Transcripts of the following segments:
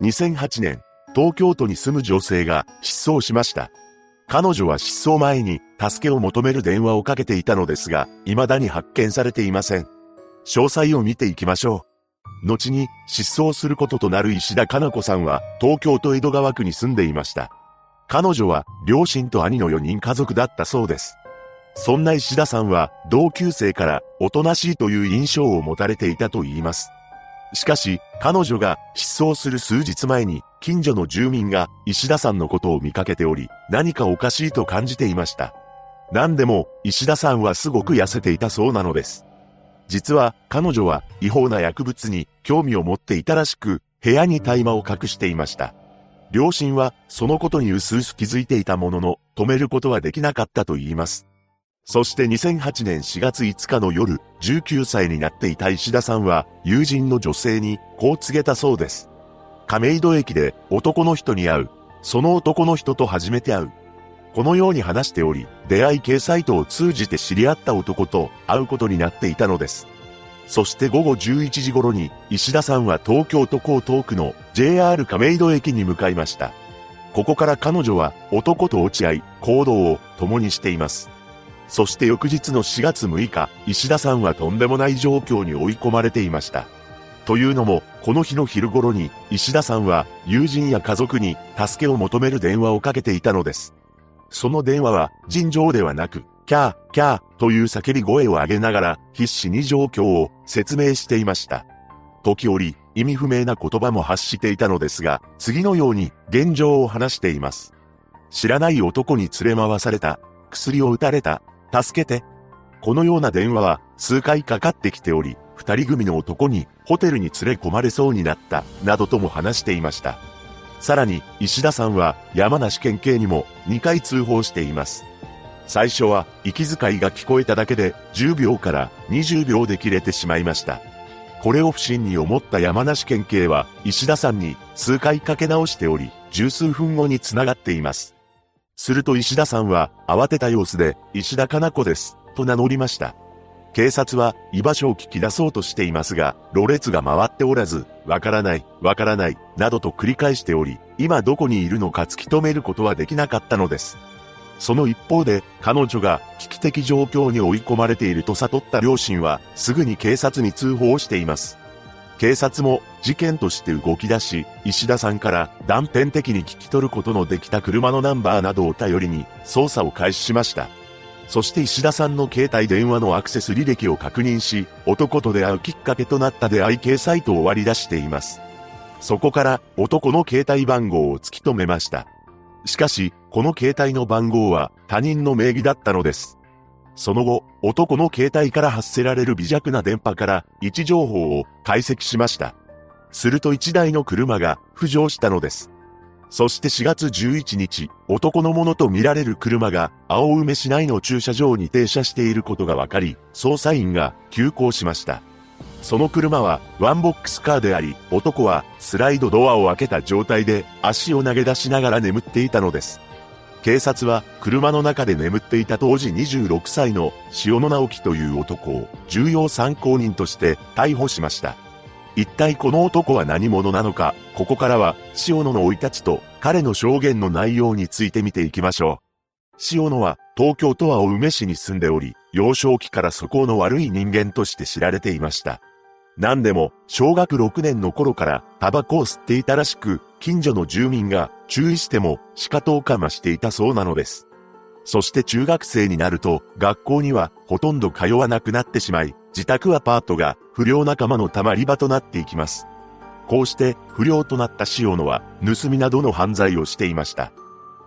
2008年、東京都に住む女性が失踪しました。彼女は失踪前に助けを求める電話をかけていたのですが、未だに発見されていません。詳細を見ていきましょう。後に失踪することとなる石田かな子さんは東京都江戸川区に住んでいました。彼女は両親と兄の4人家族だったそうです。そんな石田さんは同級生からおとなしいという印象を持たれていたと言います。しかし、彼女が失踪する数日前に、近所の住民が石田さんのことを見かけており、何かおかしいと感じていました。何でも、石田さんはすごく痩せていたそうなのです。実は、彼女は違法な薬物に興味を持っていたらしく、部屋に大麻を隠していました。両親は、そのことに薄々気づいていたものの、止めることはできなかったと言います。そして2008年4月5日の夜、19歳になっていた石田さんは、友人の女性に、こう告げたそうです。亀戸駅で男の人に会う。その男の人と初めて会う。このように話しており、出会い系サイトを通じて知り合った男と会うことになっていたのです。そして午後11時頃に、石田さんは東京都江東区の JR 亀戸駅に向かいました。ここから彼女は男と落ち合い、行動を共にしています。そして翌日の4月6日、石田さんはとんでもない状況に追い込まれていました。というのも、この日の昼頃に、石田さんは友人や家族に助けを求める電話をかけていたのです。その電話は尋常ではなく、キャー、キャーという叫び声を上げながら必死に状況を説明していました。時折、意味不明な言葉も発していたのですが、次のように現状を話しています。知らない男に連れ回された。薬を打たれた。助けて。このような電話は数回かかってきており、二人組の男にホテルに連れ込まれそうになった、などとも話していました。さらに、石田さんは山梨県警にも2回通報しています。最初は息遣いが聞こえただけで10秒から20秒で切れてしまいました。これを不審に思った山梨県警は石田さんに数回かけ直しており、十数分後に繋がっています。すると石田さんは慌てた様子で、石田かな子です、と名乗りました。警察は居場所を聞き出そうとしていますが、ろれつが回っておらず、わからない、わからない、などと繰り返しており、今どこにいるのか突き止めることはできなかったのです。その一方で、彼女が危機的状況に追い込まれていると悟った両親は、すぐに警察に通報しています。警察も事件として動き出し、石田さんから断片的に聞き取ることのできた車のナンバーなどを頼りに捜査を開始しました。そして石田さんの携帯電話のアクセス履歴を確認し、男と出会うきっかけとなった出会い系サイトを割り出しています。そこから男の携帯番号を突き止めました。しかし、この携帯の番号は他人の名義だったのです。その後、男の携帯から発せられる微弱な電波から位置情報を解析しました。すると一台の車が浮上したのです。そして4月11日、男のものと見られる車が青梅市内の駐車場に停車していることが分かり、捜査員が急行しました。その車はワンボックスカーであり、男はスライドドアを開けた状態で足を投げ出しながら眠っていたのです。警察は車の中で眠っていた当時26歳の塩野直樹という男を重要参考人として逮捕しました。一体この男は何者なのか、ここからは塩野の生い立ちと彼の証言の内容について見ていきましょう。塩野は東京都は青梅市に住んでおり、幼少期から素行の悪い人間として知られていました。何でも、小学6年の頃からタバコを吸っていたらしく、近所の住民が注意しても仕方をかましていたそうなのです。そして中学生になると、学校にはほとんど通わなくなってしまい、自宅アパートが不良仲間の溜まり場となっていきます。こうして不良となった塩野は盗みなどの犯罪をしていました。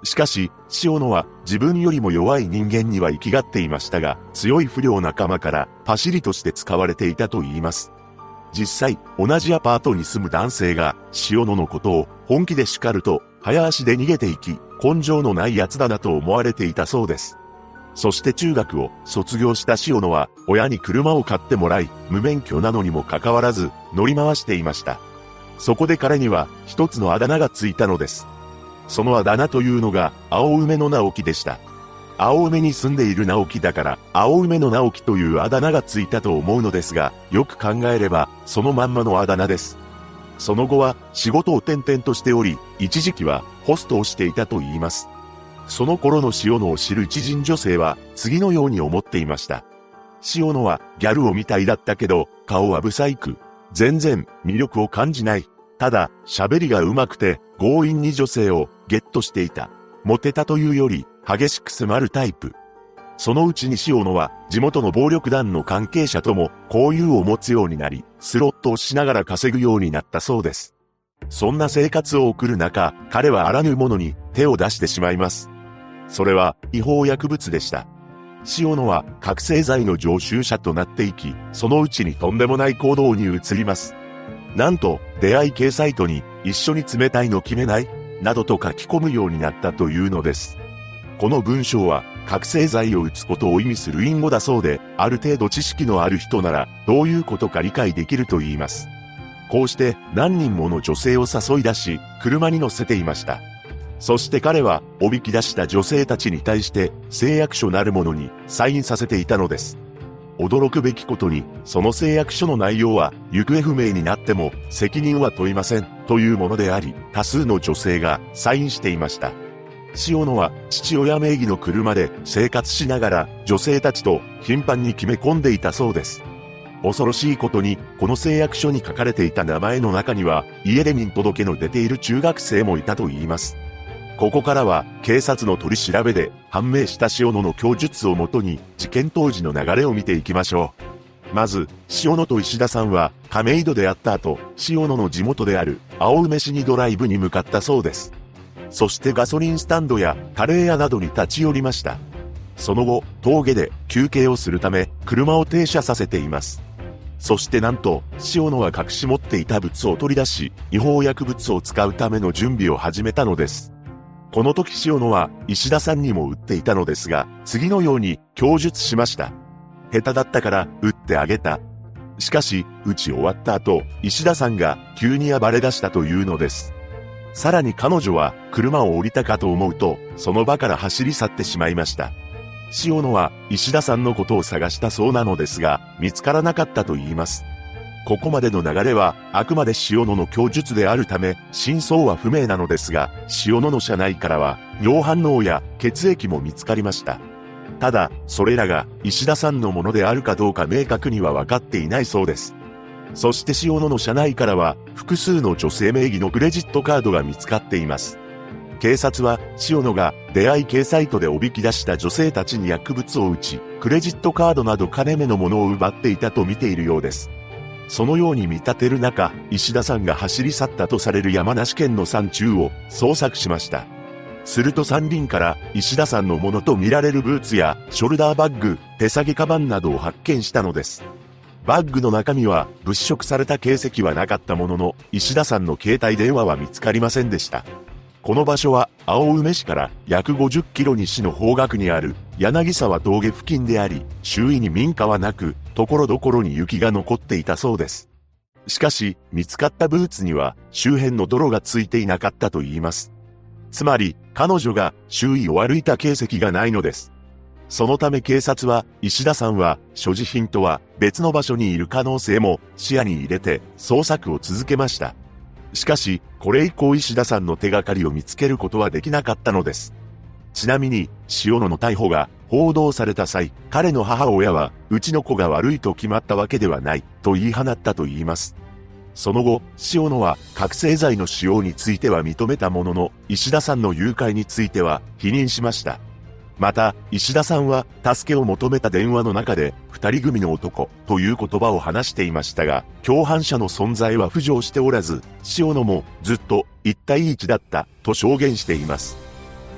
しかし、塩野は自分よりも弱い人間には生きがっていましたが、強い不良仲間からパシリとして使われていたと言います。実際、同じアパートに住む男性が、塩野のことを本気で叱ると、早足で逃げていき、根性のない奴だなと思われていたそうです。そして中学を卒業した塩野は、親に車を買ってもらい、無免許なのにもかかわらず、乗り回していました。そこで彼には、一つのあだ名がついたのです。そのあだ名というのが、青梅の直樹でした。青梅に住んでいる直樹だから、青梅の直樹というあだ名がついたと思うのですが、よく考えれば、そのまんまのあだ名です。その後は仕事を転々としており、一時期はホストをしていたと言います。その頃の塩野を知る知人女性は次のように思っていました。塩野はギャルをみたいだったけど、顔はブサイク。全然魅力を感じない。ただ、喋りが上手くて強引に女性をゲットしていた。モテたというより激しく迫るタイプ。そのうちに塩野は地元の暴力団の関係者とも交友を持つようになり、スロットをしながら稼ぐようになったそうです。そんな生活を送る中、彼はあらぬものに手を出してしまいます。それは違法薬物でした。塩野は覚醒剤の常習者となっていき、そのうちにとんでもない行動に移ります。なんと、出会い系サイトに一緒に冷たいの決めない？などと書き込むようになったというのです。この文章は覚醒剤を打つことを意味する隠語だそうで、ある程度知識のある人ならどういうことか理解できると言います。こうして何人もの女性を誘い出し、車に乗せていました。そして彼は、おびき出した女性たちに対して、誓約書なるものにサインさせていたのです。驚くべきことに、その誓約書の内容は、行方不明になっても、責任は問いません、というものであり、多数の女性がサインしていました。塩野は父親名義の車で生活しながら女性たちと頻繁に決め込んでいたそうです。恐ろしいことに、この誓約書に書かれていた名前の中には、家出人届の出ている中学生もいたと言います。ここからは、警察の取り調べで判明した塩野の供述をもとに、事件当時の流れを見ていきましょう。まず、塩野と石田さんは、亀戸であった後、塩野の地元である、青梅市にドライブに向かったそうです。そしてガソリンスタンドやカレー屋などに立ち寄りました。その後、峠で休憩をするため、車を停車させています。そしてなんと、塩野は隠し持っていた物を取り出し、違法薬物を使うための準備を始めたのです。この時塩野は石田さんにも売っていたのですが、次のように供述しました。下手だったから売ってあげた。しかし、打ち終わった後、石田さんが急に暴れ出したというのです。さらに彼女は車を降りたかと思うと、その場から走り去ってしまいました。塩野は石田さんのことを探したそうなのですが、見つからなかったと言います。ここまでの流れは、あくまで塩野の供述であるため、真相は不明なのですが、塩野の車内からは、尿反応や血液も見つかりました。ただ、それらが石田さんのものであるかどうか明確には分かっていないそうです。そして塩野の車内からは複数の女性名義のクレジットカードが見つかっています。警察は塩野が出会い系サイトでおびき出した女性たちに薬物を打ち、クレジットカードなど金目のものを奪っていたと見ているようです。そのように見立てる中、石田さんが走り去ったとされる山梨県の山中を捜索しました。すると山林から石田さんのものと見られるブーツやショルダーバッグ、手提げカバンなどを発見したのです。バッグの中身は物色された形跡はなかったものの、石田さんの携帯電話は見つかりませんでした。この場所は青梅市から約50キロ西の方角にある柳沢峠付近であり、周囲に民家はなく、ところどころに雪が残っていたそうです。しかし、見つかったブーツには周辺の泥がついていなかったと言います。つまり、彼女が周囲を歩いた形跡がないのです。そのため警察は、石田さんは、所持品とは別の場所にいる可能性も視野に入れて捜索を続けました。しかし、これ以降石田さんの手がかりを見つけることはできなかったのです。ちなみに、塩野の逮捕が報道された際、彼の母親は、うちの子が悪いと決まったわけではない、と言い放ったと言います。その後、塩野は覚醒剤の使用については認めたものの、石田さんの誘拐については否認しました。また、石田さんは、助けを求めた電話の中で、二人組の男、という言葉を話していましたが、共犯者の存在は浮上しておらず、塩野も、ずっと、一対一だった、と証言しています。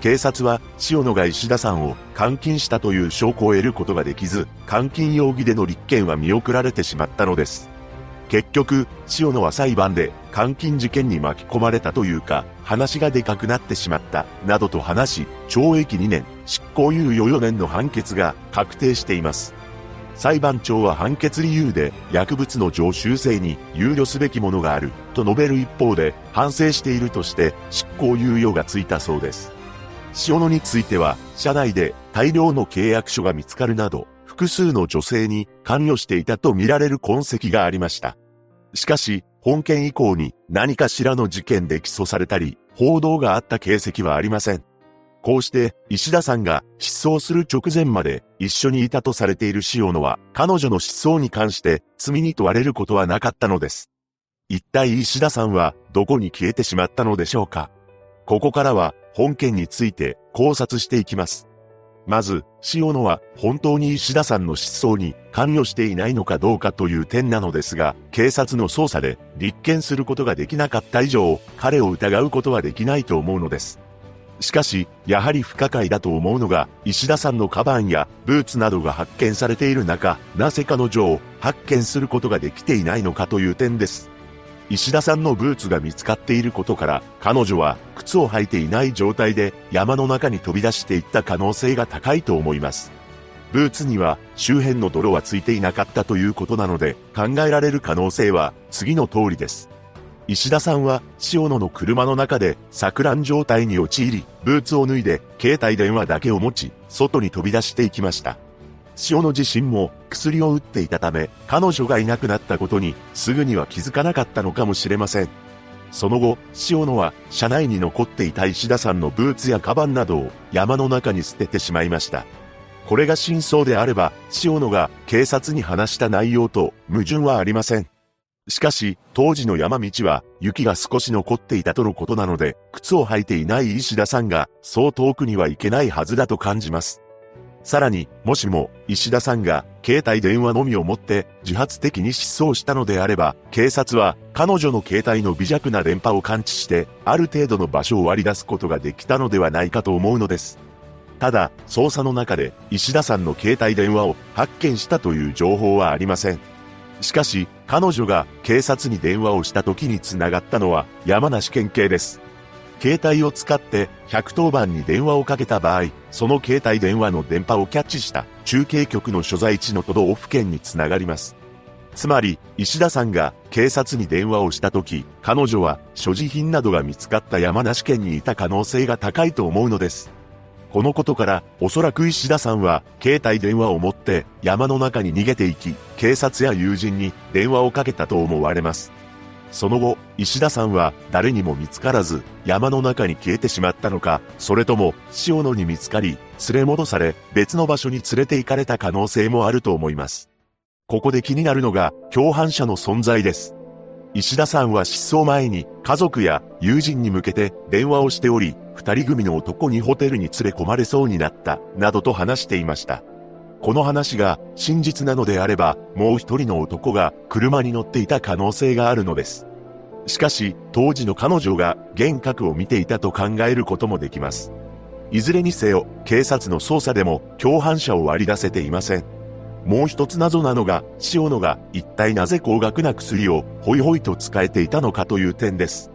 警察は、塩野が石田さんを監禁したという証拠を得ることができず、監禁容疑での立件は見送られてしまったのです。結局、塩野は裁判で監禁事件に巻き込まれたというか、話がでかくなってしまった、などと話し、懲役2年、執行猶予4年の判決が確定しています。裁判長は判決理由で薬物の常習性に憂慮すべきものがあると述べる一方で反省しているとして執行猶予がついたそうです。塩野については社内で大量の契約書が見つかるなど複数の女性に関与していたとみられる痕跡がありました。しかし、本件以降に何かしらの事件で起訴されたり、報道があった形跡はありません。こうして石田さんが失踪する直前まで一緒にいたとされている塩野は彼女の失踪に関して罪に問われることはなかったのです。一体石田さんはどこに消えてしまったのでしょうかここからは本件について考察していきます。まず、塩野は本当に石田さんの失踪に関与していないのかどうかという点なのですが、警察の捜査で立件することができなかった以上、彼を疑うことはできないと思うのです。しかし、やはり不可解だと思うのが、石田さんのカバンやブーツなどが発見されている中、なぜ彼女を発見することができていないのかという点です。石田さんのブーツが見つかっていることから、彼女は靴を履いていない状態で山の中に飛び出していった可能性が高いと思います。ブーツには周辺の泥はついていなかったということなので、考えられる可能性は次の通りです。石田さんは塩野の車の中で錯乱状態に陥り、ブーツを脱いで携帯電話だけを持ち、外に飛び出していきました。塩野自身も薬を打っていたため、彼女がいなくなったことにすぐには気づかなかったのかもしれません。その後、塩野は車内に残っていた石田さんのブーツやカバンなどを山の中に捨ててしまいました。これが真相であれば、塩野が警察に話した内容と矛盾はありません。しかし、当時の山道は雪が少し残っていたとのことなので、靴を履いていない石田さんがそう遠くには行けないはずだと感じます。さらに、もしも、石田さんが、携帯電話のみを持って、自発的に失踪したのであれば、警察は、彼女の携帯の微弱な電波を感知して、ある程度の場所を割り出すことができたのではないかと思うのです。ただ、捜査の中で、石田さんの携帯電話を発見したという情報はありません。しかし、彼女が警察に電話をした時に繋がったのは山梨県警です。携帯を使って110番に電話をかけた場合、その携帯電話の電波をキャッチした中継局の所在地の都道府県につながります。つまり、石田さんが警察に電話をした時、彼女は所持品などが見つかった山梨県にいた可能性が高いと思うのです。このことから、おそらく石田さんは、携帯電話を持って山の中に逃げていき、警察や友人に電話をかけたと思われます。その後、石田さんは誰にも見つからず、山の中に消えてしまったのか、それとも、塩野に見つかり、連れ戻され、別の場所に連れて行かれた可能性もあると思います。ここで気になるのが、共犯者の存在です。石田さんは失踪前に家族や友人に向けて電話をしており、二人組の男にホテルに連れ込まれそうになった、などと話していました。この話が真実なのであれば、もう一人の男が車に乗っていた可能性があるのです。しかし、当時の彼女が幻覚を見ていたと考えることもできます。いずれにせよ、警察の捜査でも共犯者を割り出せていません。もう一つ謎なのが、塩野が一体なぜ高額な薬をホイホイと使えていたのかという点です。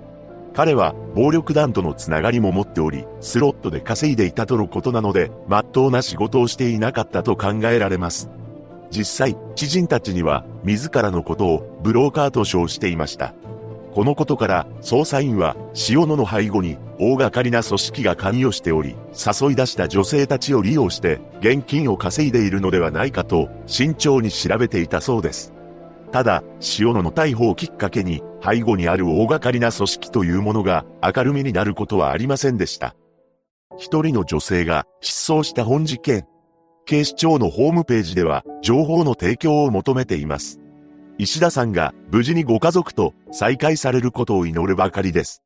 彼は暴力団とのつながりも持っており、スロットで稼いでいたとのことなので、真っ当な仕事をしていなかったと考えられます。実際、知人たちには、自らのことをブローカーと称していました。このことから、捜査員は、塩野の背後に、大掛かりな組織が関与しており、誘い出した女性たちを利用して、現金を稼いでいるのではないかと、慎重に調べていたそうです。ただ、塩野の逮捕をきっかけに、背後にある大掛かりな組織というものが明るみになることはありませんでした。一人の女性が失踪した本事件。警視庁のホームページでは情報の提供を求めています。石田さんが無事にご家族と再会されることを祈るばかりです。